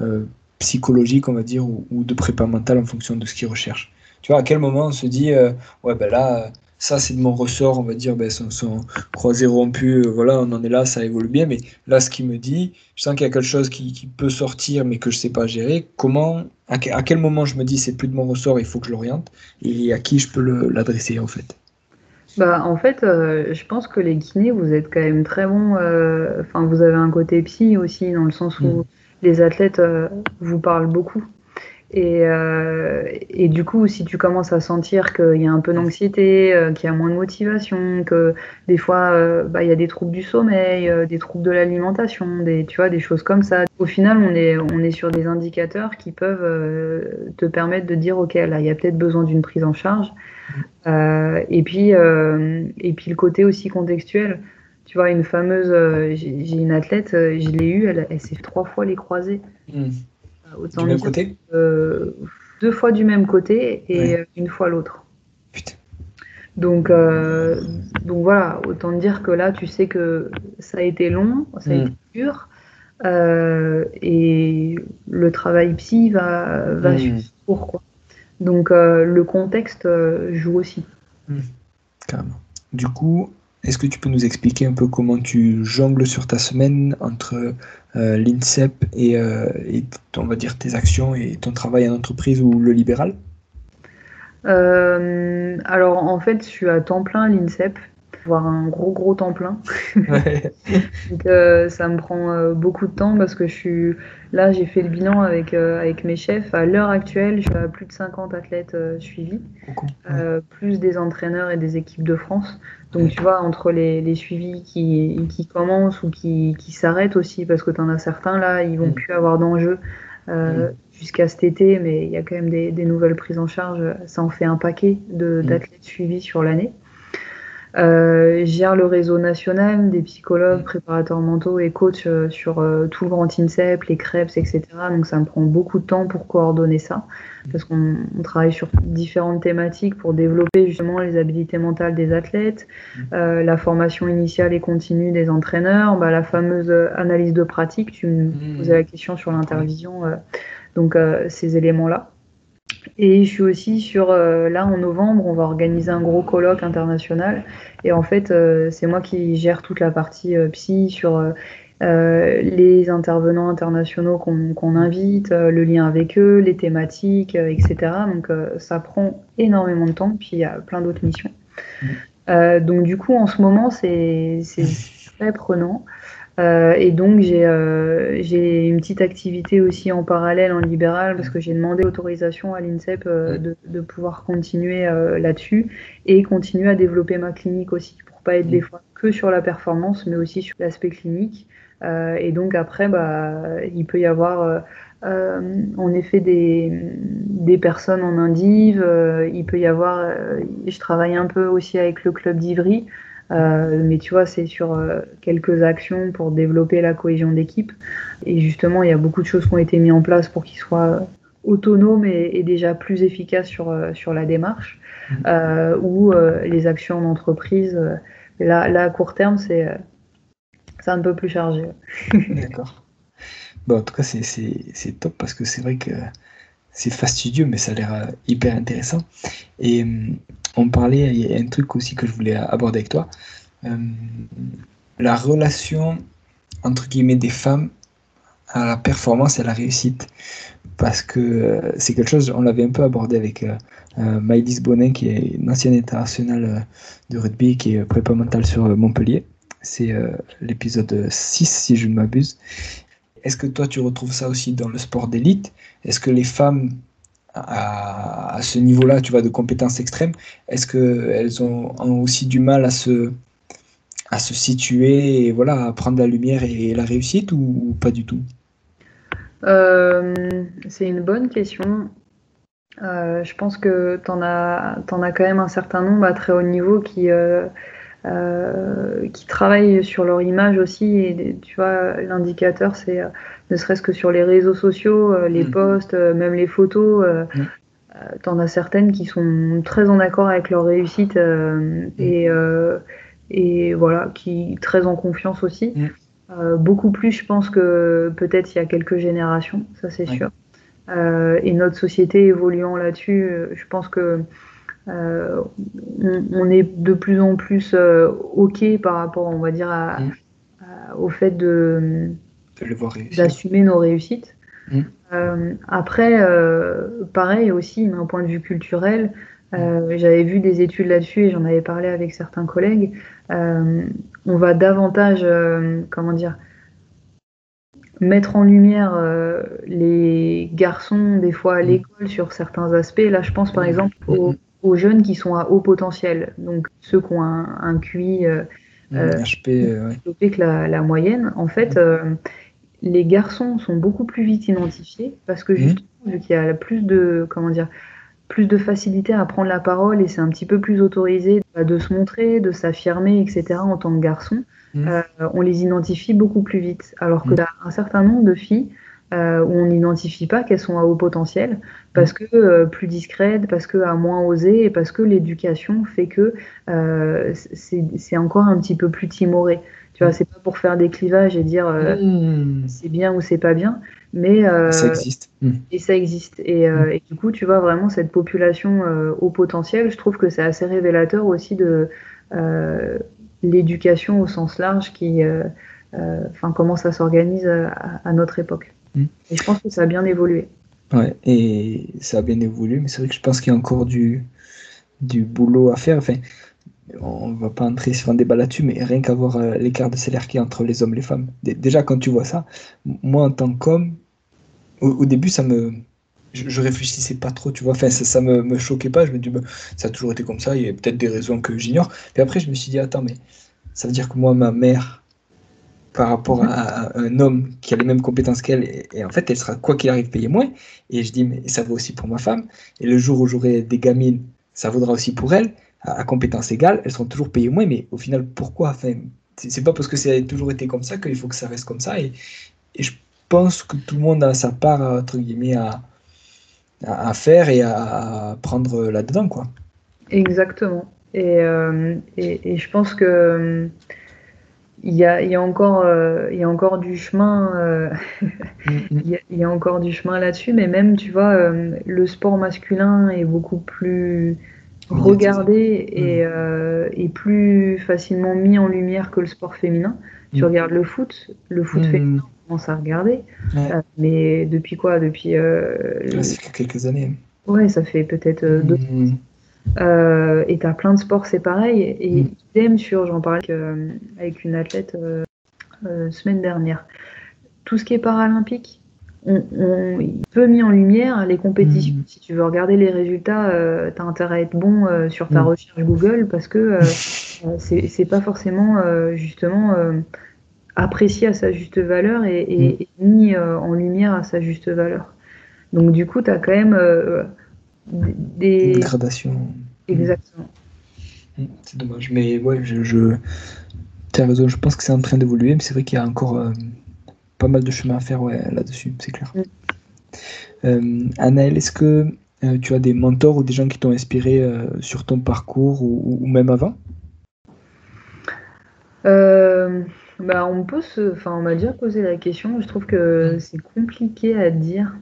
euh, psychologique, on va dire, ou, de prépa mentale en fonction de ce qu'il recherche. Tu vois, à quel moment on se dit, euh, ouais, ben là, ça c'est de mon ressort, on va dire, ben, son, son croisé rompu, euh, voilà, on en est là, ça évolue bien, mais là, ce qu'il me dit, je sens qu'il y a quelque chose qui, peut sortir, mais que je sais pas gérer. Comment, à, quel moment je me dis, c'est plus de mon ressort, il faut que je l'oriente, et à qui je peux l'adresser, en fait bah, en fait, euh, je pense que les kinés, vous êtes quand même très bons. Euh, enfin, vous avez un côté psy aussi, dans le sens où mm. les athlètes vous parlent beaucoup. Et, euh, et, du coup, si tu commences à sentir qu'il y a un peu d'anxiété, euh, qu'il y a moins de motivation, que des fois euh, bah, il y a des troubles du sommeil, des troubles de l'alimentation, des, tu vois, des choses comme ça. Au final, on est, on est sur des indicateurs qui peuvent te permettre de dire, OK, là, il y a peut-être besoin d'une prise en charge. et, puis, et puis le côté aussi contextuel. Tu vois, une fameuse, j'ai une athlète, je l'ai eue, elle, elle s'est trois fois les croisés. Mmh. Autant du même côté euh, Deux fois du même côté et euh, une fois l'autre. Putain. Donc, euh, donc voilà, autant dire que là, tu sais que ça a été long, ça a Mm. été dur, euh, et le travail psy va, va Mm. suivre pour quoi. Donc euh, le contexte euh, joue aussi. Carrément. Du coup, est-ce que tu peux nous expliquer un peu comment tu jongles sur ta semaine entre euh, l'INSEP et, euh, et, on va dire tes actions et ton travail en entreprise ou le libéral? Euh, alors en fait, je suis à temps plein à l'INSEP, voire un gros gros temps plein. Ouais. Donc ça me prend beaucoup de temps parce que je suis là, j'ai fait le bilan avec, avec mes chefs. À l'heure actuelle, je suis à plus de 50 athlètes suivis, plus des entraîneurs et des équipes de France. Donc tu vois, entre les, les suivis qui, qui commencent ou qui, qui s'arrêtent aussi, parce que tu en as certains là, ils vont Mm. plus avoir d'enjeux euh, jusqu'à cet été, mais il y a quand même des, des nouvelles prises en charge. Ça en fait un paquet de- Mm. d'athlètes suivis sur l'année. Euh, gère le réseau national des psychologues, Mm. préparateurs mentaux et coachs euh, sur euh, tout le grand INSEP, les CREPS, etc. Donc ça me prend beaucoup de temps pour coordonner ça, parce qu'on on travaille sur différentes thématiques pour développer justement les habilités mentales des athlètes, Mm. euh, la formation initiale et continue des entraîneurs, bah, la fameuse analyse de pratique, tu me Mm. posais la question sur l'intervision, euh, donc euh, ces éléments-là. Et je suis aussi sur, euh, là en novembre, on va organiser un gros colloque international. Et en fait, euh, c'est moi qui gère toute la partie euh, psy sur les intervenants internationaux qu'on invite, le lien avec eux, les thématiques, etc. Donc ça prend énormément de temps. Puis il y a plein d'autres missions. Euh, donc du coup, en ce moment, c'est très prenant. Euh, et donc j'ai euh, j'ai une petite activité aussi en parallèle en libéral parce que j'ai demandé autorisation à l'INSEP euh, de, de pouvoir continuer euh, là-dessus et continuer à développer ma clinique aussi pour pas être des fois que sur la performance mais aussi sur l'aspect clinique. Euh, et donc après, bah, il peut y avoir euh, euh, en effet des, des personnes en indive, euh, il peut y avoir, euh, je travaille un peu aussi avec le club d'Ivry. Euh, mais tu vois, c'est sur euh, quelques actions pour développer la cohésion d'équipe. Et justement, il y a beaucoup de choses qui ont été mises en place pour qu'ils soient autonomes et, et, déjà plus efficaces sur, euh, sur la démarche. Euh, ou euh, les actions en entreprise, euh, là, là, à court terme, c'est un peu plus chargé. D'accord. Bon, en tout cas, c'est top parce que c'est vrai que c'est fastidieux, mais ça a l'air euh, hyper intéressant. Et hum, on parlait, il y a un truc aussi que je voulais aborder avec toi, euh, la relation entre guillemets des femmes à la performance et à la réussite. Parce que euh, c'est quelque chose, on l'avait un peu abordé avec euh, euh, Bonin, qui est une ancienne internationale de rugby, qui est prépa mentale sur Montpellier. C'est l'épisode 6, si je ne m'abuse. Est-ce que toi, tu retrouves ça aussi dans le sport d'élite? Est-ce que les femmes à, ce niveau-là, tu vois, de compétences extrêmes, est-ce qu'elles ont, aussi du mal à se, situer voilà, à prendre la lumière et la réussite ou, pas du tout? Euh, C'est une bonne question. Euh, je pense que tu en, en, as quand même un certain nombre à très haut niveau qui, euh, qui travaillent sur leur image aussi. Et tu vois, l'indicateur, c'est ne serait-ce que sur les réseaux sociaux, les mmh. posts, même les photos. Mmh. T'en as certaines qui sont très en accord avec leur réussite mmh. et, et voilà, qui très en confiance aussi. Euh, beaucoup plus, je pense, que peut-être il y a quelques générations, ça c'est sûr. Euh, et notre société évoluant là-dessus, je pense que euh, on, on, est de plus en plus euh, ok par rapport, on va dire, à, mmh. à, au fait de d'assumer nos réussites. Mmh. après, euh, pareil aussi, d'un point de vue culturel, euh, j'avais vu des études là-dessus et j'en avais parlé avec certains collègues. On va davantage, comment dire, mettre en lumière les garçons des fois à l'école sur certains aspects. Là, je pense par exemple aux, aux, jeunes qui sont à haut potentiel, donc ceux qui ont un, un QI euh, HP ouais. développé que la, la, moyenne. En fait, les garçons sont beaucoup plus vite identifiés parce que justement, vu qu'il y a plus de, comment dire, plus de facilité à prendre la parole et c'est un petit peu plus autorisé de se montrer, de s'affirmer, etc. en tant que garçon, mmh. euh, on les identifie beaucoup plus vite. Alors que mmh. un certain nombre de filles, euh, où on n'identifie pas qu'elles sont à haut potentiel, parce que euh, plus discrètes, parce que à moins osé, et parce que l'éducation fait que euh, c'est encore un petit peu plus timoré. Tu vois, c'est pas pour faire des clivages et dire mmh. c'est bien ou c'est pas bien, mais ça existe. Mmh. Et ça existe. Et, mmh. et, du coup, tu vois vraiment cette population au potentiel. Je trouve que c'est assez révélateur aussi de l'éducation au sens large qui, enfin, comment ça s'organise à, notre époque. Mm. Et je pense que ça a bien évolué. Ouais, et ça a bien évolué, mais c'est vrai que je pense qu'il y a encore du, du boulot à faire. Enfin, on va pas entrer sur un débat là-dessus, mais rien qu'avoir euh, l'écart de salaire qui entre les hommes et les femmes. déjà, quand tu vois ça, moi en tant qu'homme, au, début, ça me. Je, réfléchissais pas trop, tu vois. Enfin, ça, ça me, me, choquait pas. Je me dis, bah, ça a toujours été comme ça, il y a peut-être des raisons que j'ignore. Puis après, je me suis dit, attends, mais ça veut dire que moi, ma mère, par rapport à, un homme qui a les mêmes compétences qu'elle. Et, en fait, elle sera, quoi qu'il arrive, payée moins. Et je dis, mais ça vaut aussi pour ma femme. Et le jour où j'aurai des gamines, ça vaudra aussi pour elle. À, compétences égales, elles seront toujours payées moins. Mais au final, pourquoi? Enfin, C'est pas parce que ça a toujours été comme ça qu'il faut que ça reste comme ça. Et, je pense que tout le monde a sa part, entre guillemets, à, à, faire et à, prendre là-dedans. quoi. Exactement. Et, euh, et, et, je pense que il y a, y a, encore, euh, il y a encore du chemin, euh, il, y a, encore du chemin là-dessus, mais même, tu vois, euh, le sport masculin est beaucoup plus regardé et, et, plus facilement mis en lumière que le sport féminin. Tu mm. regardes le foot, le foot mm. féminin, on commence à regarder, mais depuis quoi? Depuis. ça fait quelques années. Ouais, ça fait peut-être deux mm. Euh, et tu as plein de sports, c'est pareil. Et mm. idem sur, j'en parlais avec, une athlète euh, euh, semaine dernière. Tout ce qui est paralympique, on, peut mis en lumière les compétitions. Mm. Si tu veux regarder les résultats, tu as intérêt à être bon sur ta mm. recherche Google parce que c'est pas forcément justement apprécié à sa juste valeur et, et mis en lumière à sa juste valeur. Donc du coup, tu as quand même des... Une gradation. Exactement. Mm, c'est dommage, mais ouais, je, je... tu as raison, je pense que c'est en train d'évoluer, mais c'est vrai qu'il y a encore euh, pas mal de chemin à faire ouais, là-dessus, c'est clair. Mm. Euh, est-ce que euh, tu as des mentors ou des gens qui t'ont inspiré sur ton parcours ou, ou même avant? Bah, on peut se... enfin, on m'a déjà posé la question. Je trouve que mm. c'est compliqué à dire.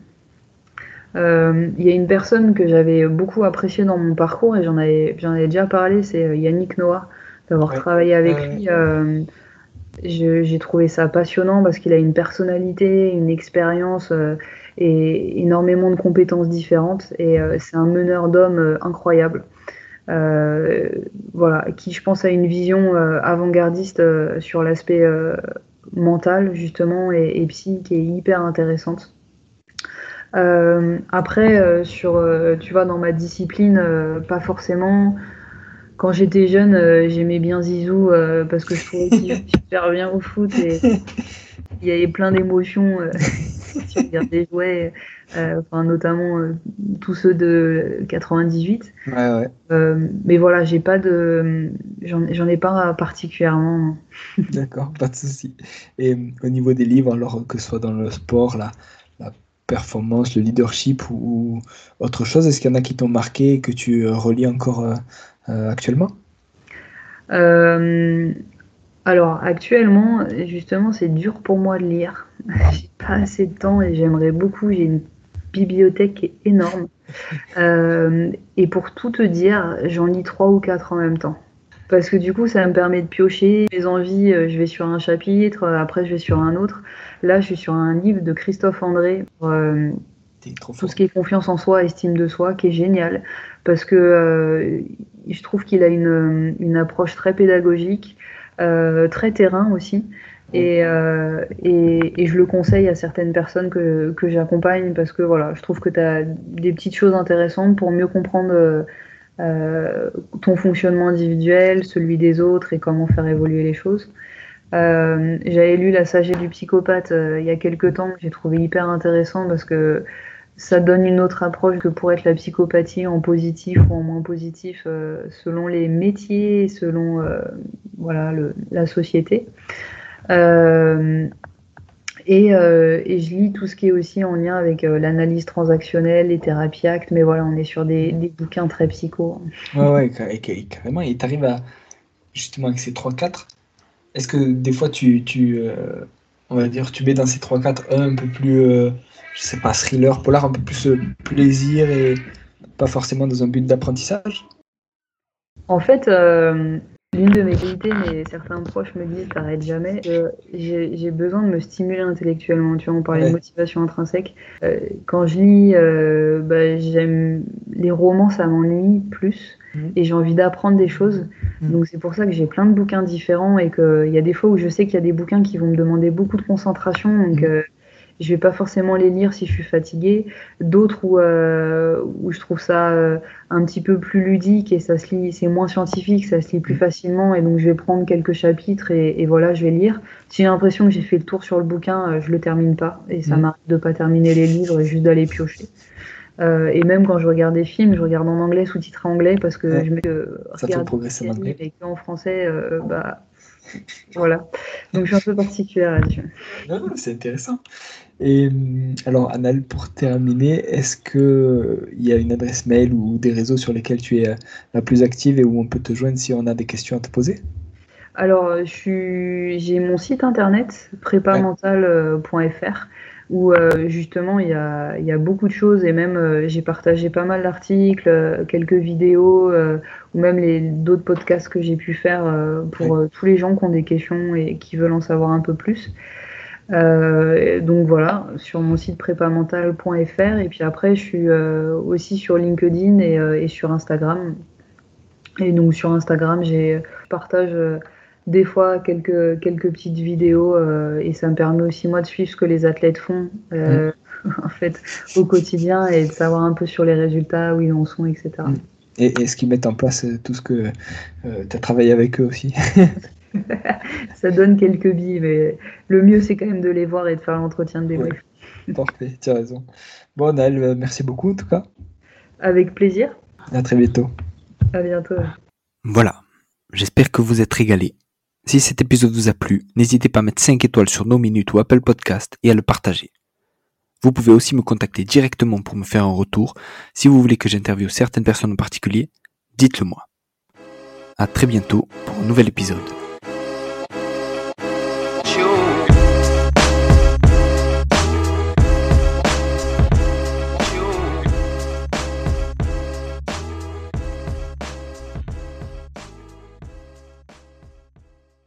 Euh, il y a une personne que j'avais beaucoup appréciée dans mon parcours et j'en avais, j'en avais déjà parlé, c'est euh, Yannick Noah, d'avoir travaillé avec lui. Euh, j'ai trouvé ça passionnant parce qu'il a une personnalité, une expérience et énormément de compétences différentes. Et c'est un meneur d'hommes incroyable. voilà, qui je pense a une vision avant-gardiste sur l'aspect mental justement et, et psy qui est hyper intéressante. Euh, après, euh, sur, euh, tu vois, dans ma discipline, pas forcément. Quand j'étais jeune, j'aimais bien Zizou parce que je trouvais qu'il super bien au foot et il y avait plein d'émotions si des jouets, enfin, notamment tous ceux de 98. Ouais, ouais. mais voilà, j'ai pas de, j'en ai pas particulièrement. D'accord, pas de souci. Et au niveau des livres, alors que ce soit dans le sport, là, performance, le leadership ou, autre chose? Est-ce qu'il y en a qui t'ont marqué et que tu euh, relis encore euh, euh, actuellement? Alors actuellement, justement, c'est dur pour moi de lire. j'ai pas assez de temps et j'aimerais beaucoup. J'ai une bibliothèque énorme. et pour tout te dire, j'en lis trois ou quatre en même temps. Parce que du coup, ça me permet de piocher mes envies. Je vais sur un chapitre, après je vais sur un autre. Là, je suis sur un livre de Christophe André, euh, tout ce qui est confiance en soi, estime de soi, qui est génial, parce que euh, je trouve qu'il a une, approche très pédagogique, euh, très terrain aussi. Et, et, je le conseille à certaines personnes que, que j'accompagne parce que voilà, je trouve que tu as des petites choses intéressantes pour mieux comprendre ton fonctionnement individuel, celui des autres et comment faire évoluer les choses. Euh, j'avais lu La sagesse du psychopathe euh, il y a quelques temps, j'ai trouvé hyper intéressant parce que ça donne une autre approche que pour être la psychopathie en positif ou en moins positif euh, selon les métiers, selon voilà, le, la société. Et, euh, et, je lis tout ce qui est aussi en lien avec euh, l'analyse transactionnelle, les thérapies actes, mais voilà, on est sur des, des bouquins très psycho. Ouais, ouais, carrément. Et tu arrives à, justement, avec ces 3-4, est-ce que des fois tu, tu euh, on va dire, tu mets dans ces 3-4 un un peu plus, je sais pas, thriller, polar, un peu plus plaisir et pas forcément dans un but d'apprentissage? En fait, L'une de mes qualités, mais certains proches me disent t'arrêtes jamais. Euh, j'ai besoin de me stimuler intellectuellement. Tu vois, on parlait de motivation intrinsèque. Euh, quand je lis, euh, bah, j'aime les romans, ça m'ennuie plus. Mhm. Et j'ai envie d'apprendre des choses. Mhm. Donc c'est pour ça que j'ai plein de bouquins différents et qu'il y a des fois où je sais qu'il y a des bouquins qui vont me demander beaucoup de concentration. Donc mhm je vais pas forcément les lire si je suis fatiguée. D'autres où, euh, où je trouve ça euh, un petit peu plus ludique et ça se lit, c'est moins scientifique, ça se lit plus facilement et donc je vais prendre quelques chapitres et, et voilà, je vais lire. Si j'ai l'impression que j'ai fait le tour sur le bouquin, euh, je le termine pas et ça mmh. m'arrive de pas terminer les livres et juste d'aller piocher. Euh, et même quand je regarde des films, je regarde en anglais, sous-titré anglais, parce que je me que ça fait progresser en anglais. Et en français, bah, voilà. Donc je suis un peu particulière là-dessus. C'est intéressant. Et euh, alors, Anal, pour terminer, est-ce qu'il euh, y a une adresse mail ou des réseaux sur lesquels tu es euh, la plus active et où on peut te joindre si on a des questions à te poser? Alors, j'ai mon site internet prépamental.fr où justement il y a, y a, beaucoup de choses et même j'ai partagé pas mal d'articles, quelques vidéos ou même d'autres podcasts que j'ai pu faire pour tous les gens qui ont des questions et qui veulent en savoir un peu plus. Euh, donc voilà, sur mon site prépamental.fr et puis après je suis euh, aussi sur LinkedIn et, euh, et, sur Instagram. Et donc sur Instagram, j'ai partage des fois quelques quelques petites vidéos et ça me permet aussi moi de suivre ce que les athlètes font mmh. en fait au quotidien et de savoir un peu sur les résultats où ils en sont, etc. Mmh. Et est-ce qu'ils mettent en place tout ce que tu as travaillé avec eux aussi ça donne quelques billes, mais le mieux, c'est quand même de les voir et de faire l'entretien de débrief. Parfait, tu as raison. Bon, Naël, euh, merci beaucoup en tout cas. Avec plaisir. À très bientôt. À bientôt. Voilà, j'espère que vous êtes régalés. Si cet épisode vous a plu, n'hésitez pas à mettre 5 étoiles sur nos minutes ou Apple Podcast et à le partager. Vous pouvez aussi me contacter directement pour me faire un retour. Si vous voulez que j'interviewe certaines personnes en particulier, dites-le moi. À très bientôt pour un nouvel épisode.